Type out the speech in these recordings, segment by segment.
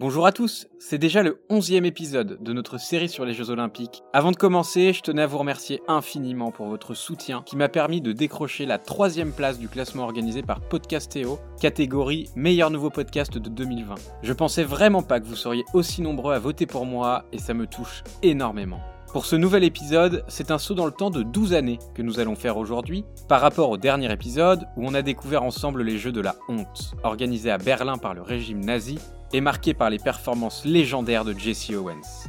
Bonjour à tous, c'est déjà le onzième épisode de notre série sur les Jeux Olympiques. Avant de commencer, je tenais à vous remercier infiniment pour votre soutien qui m'a permis de décrocher la troisième place du classement organisé par Podcastéo, catégorie meilleur nouveau podcast de 2020. Je pensais vraiment pas que vous seriez aussi nombreux à voter pour moi et ça me touche énormément. Pour ce nouvel épisode, c'est un saut dans le temps de 12 années que nous allons faire aujourd'hui, par rapport au dernier épisode où on a découvert ensemble les Jeux de la honte, organisés à Berlin par le régime nazi et marqués par les performances légendaires de Jesse Owens.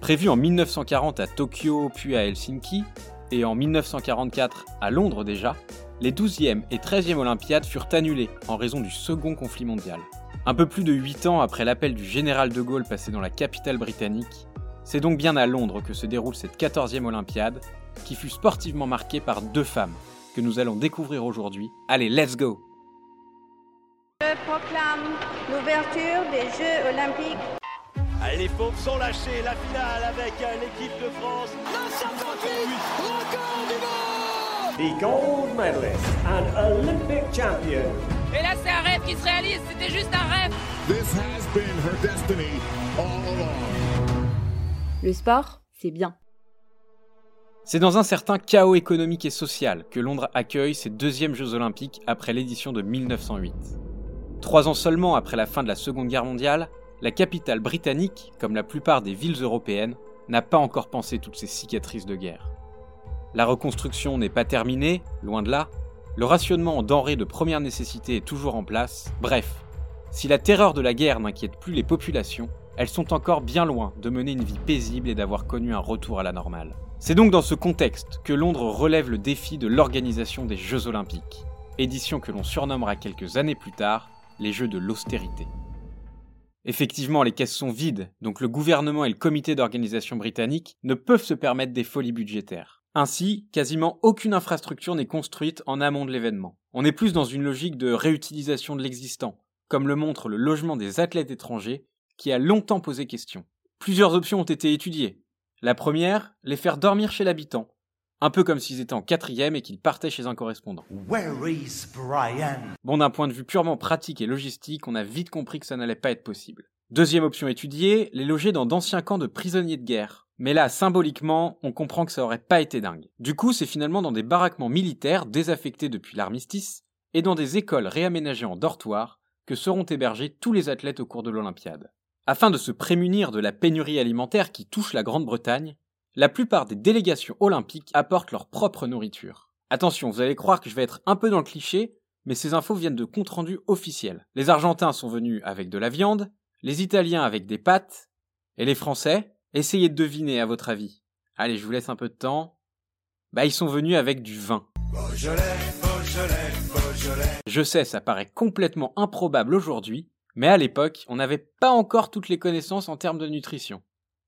Prévu en 1940 à Tokyo puis à Helsinki, et en 1944 à Londres déjà, les 12e et 13e Olympiades furent annulées en raison du second conflit mondial. Un peu plus de 8 ans après l'appel du général de Gaulle passé dans la capitale britannique, c'est donc bien à Londres que se déroule cette 14e Olympiade, qui fut sportivement marquée par deux femmes, que nous allons découvrir aujourd'hui. Allez, let's go proclame l'ouverture des Jeux Olympiques. Allez, les pauvres sont lâchés, la finale avec l'équipe de France. the gold medalist and Olympic champion, Et là, c'est un rêve qui se réalise, c'était juste un rêve. This has been her destiny all along. Le sport, c'est bien. C'est dans un certain chaos économique et social que Londres accueille ses deuxièmes Jeux Olympiques après l'édition de 1908. Trois ans seulement après la fin de la Seconde Guerre mondiale, la capitale britannique, comme la plupart des villes européennes, n'a pas encore pensé toutes ces cicatrices de guerre. La reconstruction n'est pas terminée, loin de là, le rationnement en denrées de première nécessité est toujours en place, bref, si la terreur de la guerre n'inquiète plus les populations, elles sont encore bien loin de mener une vie paisible et d'avoir connu un retour à la normale. C'est donc dans ce contexte que Londres relève le défi de l'organisation des Jeux Olympiques, édition que l'on surnommera quelques années plus tard les Jeux de l'austérité. Effectivement, les caisses sont vides, donc le gouvernement et le comité d'organisation britannique ne peuvent se permettre des folies budgétaires. Ainsi, quasiment aucune infrastructure n'est construite en amont de l'événement. On est plus dans une logique de réutilisation de l'existant, comme le montre le logement des athlètes étrangers, qui a longtemps posé question. Plusieurs options ont été étudiées. La première, les faire dormir chez l'habitant, un peu comme s'ils étaient en quatrième et qu'ils partaient chez un correspondant. Where is Brian? Bon, d'un point de vue purement pratique et logistique, on a vite compris que ça n'allait pas être possible. Deuxième option étudiée, les loger dans d'anciens camps de prisonniers de guerre. Mais là, symboliquement, on comprend que ça aurait pas été dingue. Du coup, c'est finalement dans des baraquements militaires désaffectés depuis l'armistice et dans des écoles réaménagées en dortoirs que seront hébergés tous les athlètes au cours de l'Olympiade. Afin de se prémunir de la pénurie alimentaire qui touche la Grande-Bretagne, la plupart des délégations olympiques apportent leur propre nourriture. Attention, vous allez croire que je vais être un peu dans le cliché, mais ces infos viennent de comptes rendus officiels. Les Argentins sont venus avec de la viande, les Italiens avec des pâtes, et les Français, essayez de deviner à votre avis. Allez, je vous laisse un peu de temps. Bah, ils sont venus avec du vin. Je sais, ça paraît complètement improbable aujourd'hui, mais à l'époque, on n'avait pas encore toutes les connaissances en termes de nutrition.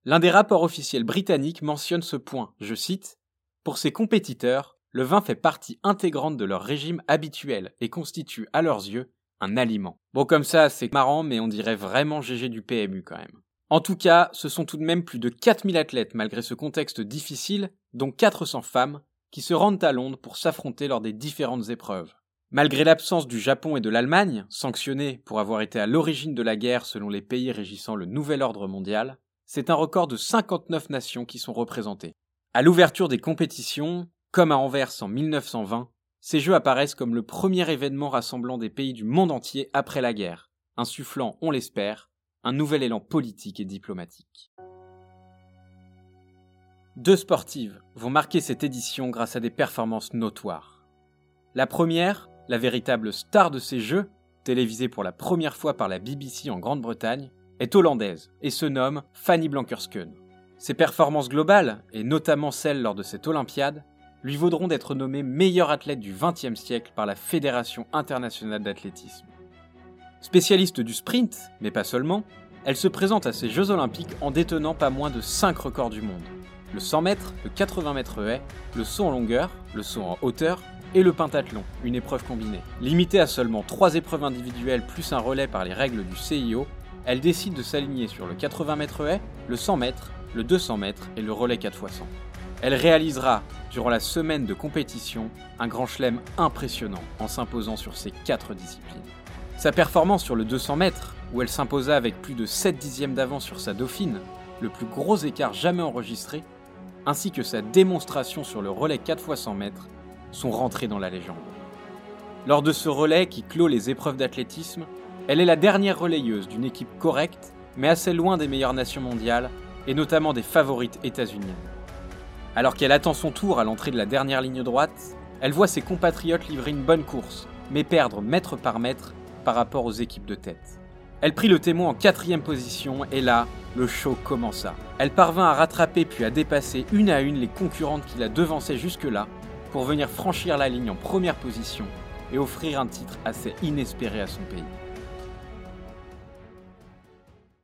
L'un des rapports officiels britanniques mentionne ce point, je cite, Pour ces compétiteurs, le vin fait partie intégrante de leur régime habituel et constitue, à leurs yeux, un aliment. Bon comme ça, c'est marrant, mais on dirait vraiment GG du PMU quand même. En tout cas, ce sont tout de même plus de 4000 athlètes malgré ce contexte difficile, dont 400 femmes, qui se rendent à Londres pour s'affronter lors des différentes épreuves. Malgré l'absence du Japon et de l'Allemagne, sanctionnés pour avoir été à l'origine de la guerre selon les pays régissant le nouvel ordre mondial, c'est un record de 59 nations qui sont représentées. À l'ouverture des compétitions, comme à Anvers en 1920, ces Jeux apparaissent comme le premier événement rassemblant des pays du monde entier après la guerre, insufflant, on l'espère, un nouvel élan politique et diplomatique. Deux sportives vont marquer cette édition grâce à des performances notoires. La première, la véritable star de ces Jeux, télévisée pour la première fois par la BBC en Grande-Bretagne, est hollandaise et se nomme Fanny Blankers-Koen. Ses performances globales, et notamment celles lors de cette Olympiade, lui vaudront d'être nommée meilleure athlète du XXe siècle par la Fédération internationale d'athlétisme. Spécialiste du sprint, mais pas seulement, elle se présente à ces Jeux olympiques en détenant pas moins de 5 records du monde. Le 100 mètres, le 80 mètres haies, le saut en longueur, le saut en hauteur et le pentathlon, une épreuve combinée. Limitée à seulement 3 épreuves individuelles plus un relais par les règles du CIO, elle décide de s'aligner sur le 80 mètres haies, le 100 mètres, le 200 mètres et le relais 4x100. Elle réalisera, durant la semaine de compétition, un grand chelem impressionnant en s'imposant sur ces quatre disciplines. Sa performance sur le 200 mètres, où elle s'imposa avec plus de 7 dixièmes d'avance sur sa dauphine, le plus gros écart jamais enregistré, ainsi que sa démonstration sur le relais 4 x 100 mètres, sont rentrés dans la légende. Lors de ce relais qui clôt les épreuves d'athlétisme, elle est la dernière relayeuse d'une équipe correcte, mais assez loin des meilleures nations mondiales, et notamment des favorites états-uniennes. Alors qu'elle attend son tour à l'entrée de la dernière ligne droite, elle voit ses compatriotes livrer une bonne course, mais perdre mètre par mètre par rapport aux équipes de tête. Elle prit le témoin en quatrième position et là, le show commença. Elle parvint à rattraper puis à dépasser une à une les concurrentes qui la devançaient jusque-là pour venir franchir la ligne en première position et offrir un titre assez inespéré à son pays.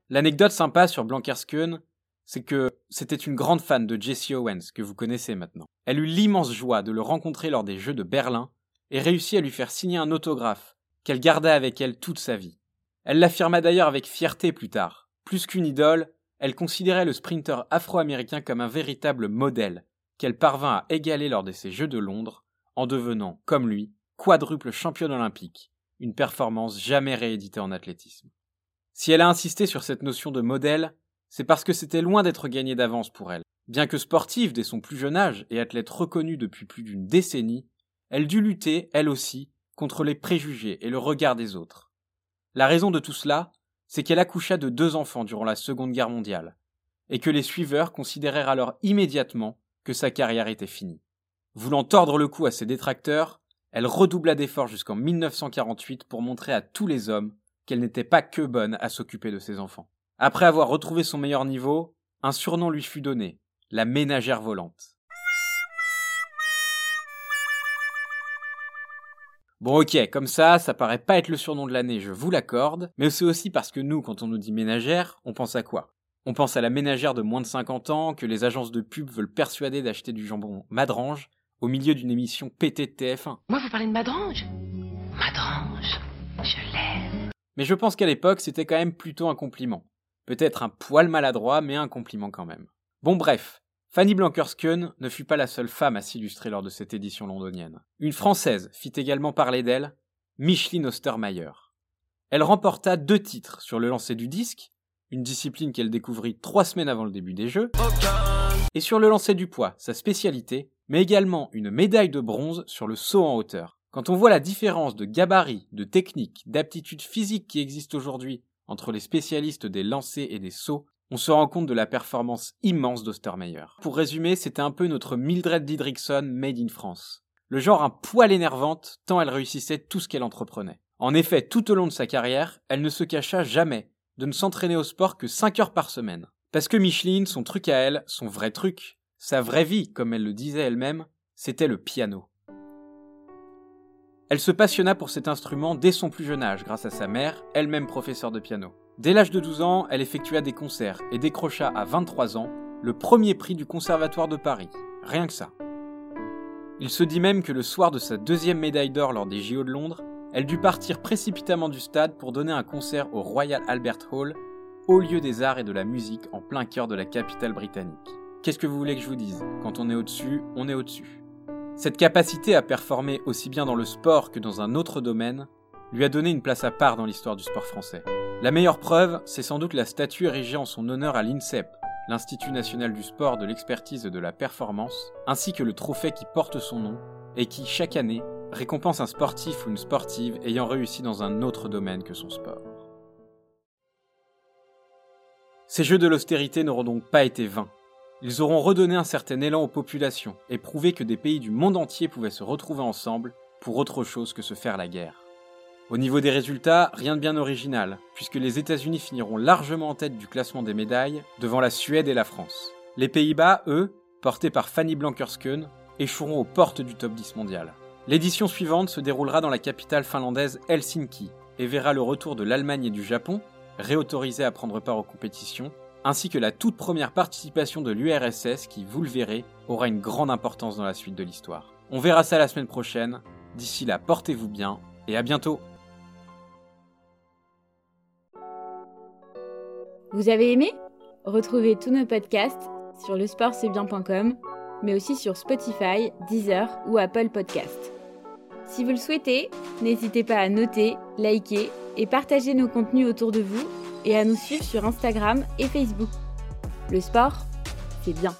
L'anecdote sympa sur Blankerskeun, c'est que c'était une grande fan de Jesse Owens, que vous connaissez maintenant. Elle eut l'immense joie de le rencontrer lors des Jeux de Berlin et réussit à lui faire signer un autographe qu'elle garda avec elle toute sa vie. Elle l'affirma d'ailleurs avec fierté plus tard. Plus qu'une idole, elle considérait le sprinter afro-américain comme un véritable modèle, qu'elle parvint à égaler lors de ses Jeux de Londres, en devenant, comme lui, quadruple championne olympique, une performance jamais rééditée en athlétisme. Si elle a insisté sur cette notion de modèle, c'est parce que c'était loin d'être gagné d'avance pour elle. Bien que sportive dès son plus jeune âge et athlète reconnue depuis plus d'une décennie, elle dut lutter, elle aussi, contre les préjugés et le regard des autres. La raison de tout cela, c'est qu'elle accoucha de deux enfants durant la Seconde Guerre mondiale, et que les suiveurs considérèrent alors immédiatement que sa carrière était finie. Voulant tordre le cou à ses détracteurs, elle redoubla d'efforts jusqu'en 1948 pour montrer à tous les hommes qu'elle n'était pas que bonne à s'occuper de ses enfants. Après avoir retrouvé son meilleur niveau, un surnom lui fut donné, la ménagère volante. Bon ok, comme ça, ça paraît pas être le surnom de l'année, je vous l'accorde, mais c'est aussi parce que nous, quand on nous dit ménagère, on pense à quoi? On pense à la ménagère de moins de 50 ans que les agences de pub veulent persuader d'acheter du jambon Madrange au milieu d'une émission pétée de TF1. Moi, vous parlez de Madrange? Madrange, je l'aime. Mais je pense qu'à l'époque, c'était quand même plutôt un compliment. Peut-être un poil maladroit, mais un compliment quand même. Bon bref, Fanny Blankers-Koen ne fut pas la seule femme à s'illustrer lors de cette édition londonienne. Une Française fit également parler d'elle, Micheline Ostermeyer. Elle remporta deux titres sur le lancer du disque, une discipline qu'elle découvrit trois semaines avant le début des Jeux, et sur le lancer du poids, sa spécialité, mais également une médaille de bronze sur le saut en hauteur. Quand on voit la différence de gabarit, de technique, d'aptitude physique qui existe aujourd'hui entre les spécialistes des lancers et des sauts, on se rend compte de la performance immense d'Ostermeyer. Pour résumer, c'était un peu notre Mildred Didrikson made in France. Le genre un poil énervante tant elle réussissait tout ce qu'elle entreprenait. En effet, tout au long de sa carrière, elle ne se cacha jamais de ne s'entraîner au sport que 5 heures par semaine. Parce que Micheline, son truc à elle, son vrai truc, sa vraie vie, comme elle le disait elle-même, c'était le piano. Elle se passionna pour cet instrument dès son plus jeune âge grâce à sa mère, elle-même professeure de piano. Dès l'âge de 12 ans, elle effectua des concerts et décrocha à 23 ans le premier prix du Conservatoire de Paris. Rien que ça. Il se dit même que le soir de sa deuxième médaille d'or lors des JO de Londres, elle dut partir précipitamment du stade pour donner un concert au Royal Albert Hall, haut lieu des arts et de la musique en plein cœur de la capitale britannique. Qu'est-ce que vous voulez que je vous dise? Quand on est au-dessus, on est au-dessus. Cette capacité à performer aussi bien dans le sport que dans un autre domaine lui a donné une place à part dans l'histoire du sport français. La meilleure preuve, c'est sans doute la statue érigée en son honneur à l'INSEP, l'Institut national du sport, de l'expertise et de la performance, ainsi que le trophée qui porte son nom et qui, chaque année, récompense un sportif ou une sportive ayant réussi dans un autre domaine que son sport. Ces jeux de l'austérité n'auront donc pas été vains. Ils auront redonné un certain élan aux populations et prouvé que des pays du monde entier pouvaient se retrouver ensemble pour autre chose que se faire la guerre. Au niveau des résultats, rien de bien original, puisque les États-Unis finiront largement en tête du classement des médailles, devant la Suède et la France. Les Pays-Bas, eux, portés par Fanny Blankers-Koen, échoueront aux portes du top 10 mondial. L'édition suivante se déroulera dans la capitale finlandaise Helsinki et verra le retour de l'Allemagne et du Japon, réautorisés à prendre part aux compétitions, ainsi que la toute première participation de l'URSS qui, vous le verrez, aura une grande importance dans la suite de l'histoire. On verra ça la semaine prochaine. D'ici là, portez-vous bien et à bientôt. Vous avez aimé? Retrouvez tous nos podcasts sur lesportcestbien.com, mais aussi sur Spotify, Deezer ou Apple Podcasts. Si vous le souhaitez, n'hésitez pas à noter, liker et partagez nos contenus autour de vous et à nous suivre sur Instagram et Facebook. Le sport, c'est bien.